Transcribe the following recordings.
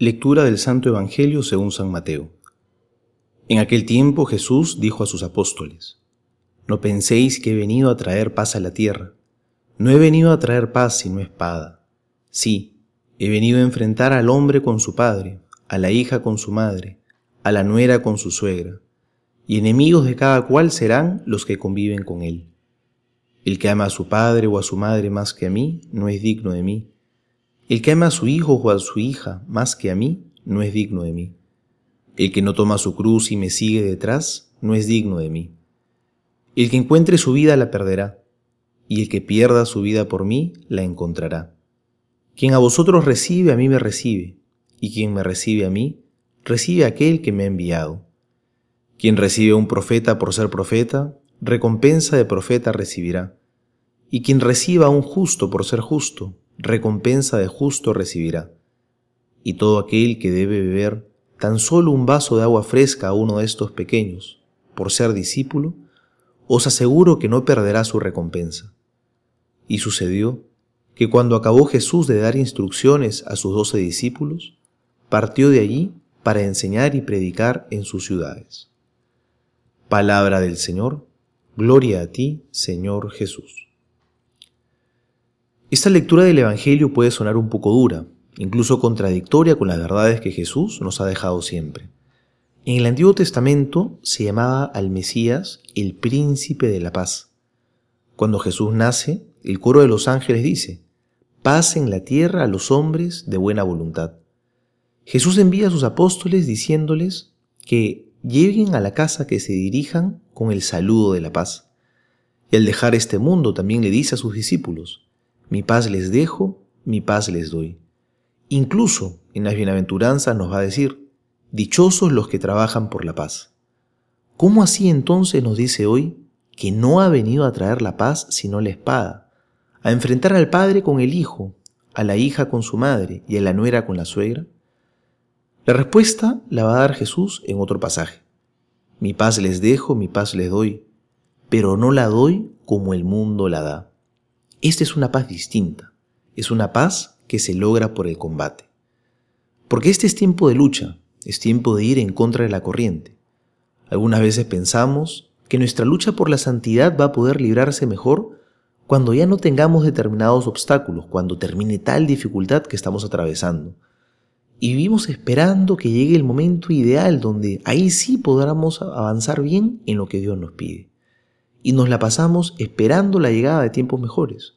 Lectura del Santo Evangelio según San Mateo. En aquel tiempo Jesús dijo a sus apóstoles, No penséis que he venido a traer paz a la tierra. No he venido a traer paz sino espada. Sí, he venido a enfrentar al hombre con su padre, a la hija con su madre, a la nuera con su suegra, y enemigos de cada cual serán los que conviven con él. El que ama a su padre o a su madre más que a mí, no es digno de mí el que ama a su hijo o a su hija más que a mí, no es digno de mí. El que no toma su cruz y me sigue detrás, no es digno de mí. El que encuentre su vida la perderá, y el que pierda su vida por mí la encontrará. Quien a vosotros recibe, a mí me recibe, y quien me recibe a mí, recibe a aquel que me ha enviado. Quien recibe a un profeta por ser profeta, recompensa de profeta recibirá. Y quien reciba a un justo por ser justo, recompensa de justo recibirá. Y todo aquel que debe beber tan solo un vaso de agua fresca a uno de estos pequeños, por ser discípulo, os aseguro que no perderá su recompensa. Y sucedió que cuando acabó Jesús de dar instrucciones a sus doce discípulos, partió de allí para enseñar y predicar en sus ciudades. Palabra del Señor, gloria a ti, Señor Jesús. Esta lectura del Evangelio puede sonar un poco dura, incluso contradictoria con las verdades que Jesús nos ha dejado siempre. En el Antiguo Testamento se llamaba al Mesías el príncipe de la paz. Cuando Jesús nace, el coro de los ángeles dice, paz en la tierra a los hombres de buena voluntad. Jesús envía a sus apóstoles diciéndoles que lleguen a la casa que se dirijan con el saludo de la paz. Y al dejar este mundo también le dice a sus discípulos, mi paz les dejo, mi paz les doy. Incluso en las bienaventuranzas nos va a decir, dichosos los que trabajan por la paz. ¿Cómo así entonces nos dice hoy que no ha venido a traer la paz sino la espada, a enfrentar al padre con el hijo, a la hija con su madre y a la nuera con la suegra? La respuesta la va a dar Jesús en otro pasaje. Mi paz les dejo, mi paz les doy, pero no la doy como el mundo la da. Esta es una paz distinta, es una paz que se logra por el combate. Porque este es tiempo de lucha, es tiempo de ir en contra de la corriente. Algunas veces pensamos que nuestra lucha por la santidad va a poder librarse mejor cuando ya no tengamos determinados obstáculos, cuando termine tal dificultad que estamos atravesando. Y vivimos esperando que llegue el momento ideal donde ahí sí podamos avanzar bien en lo que Dios nos pide y nos la pasamos esperando la llegada de tiempos mejores.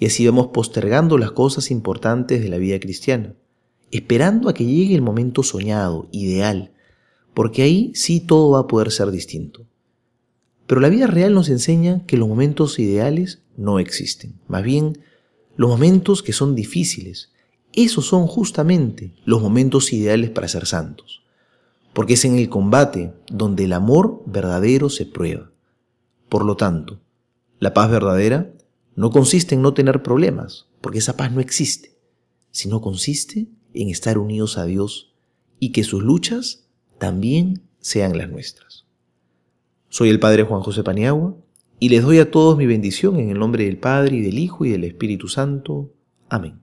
Y así vamos postergando las cosas importantes de la vida cristiana, esperando a que llegue el momento soñado, ideal, porque ahí sí todo va a poder ser distinto. Pero la vida real nos enseña que los momentos ideales no existen, más bien los momentos que son difíciles, esos son justamente los momentos ideales para ser santos, porque es en el combate donde el amor verdadero se prueba. Por lo tanto, la paz verdadera no consiste en no tener problemas, porque esa paz no existe, sino consiste en estar unidos a Dios y que sus luchas también sean las nuestras. Soy el Padre Juan José Paniagua y les doy a todos mi bendición en el nombre del Padre y del Hijo y del Espíritu Santo. Amén.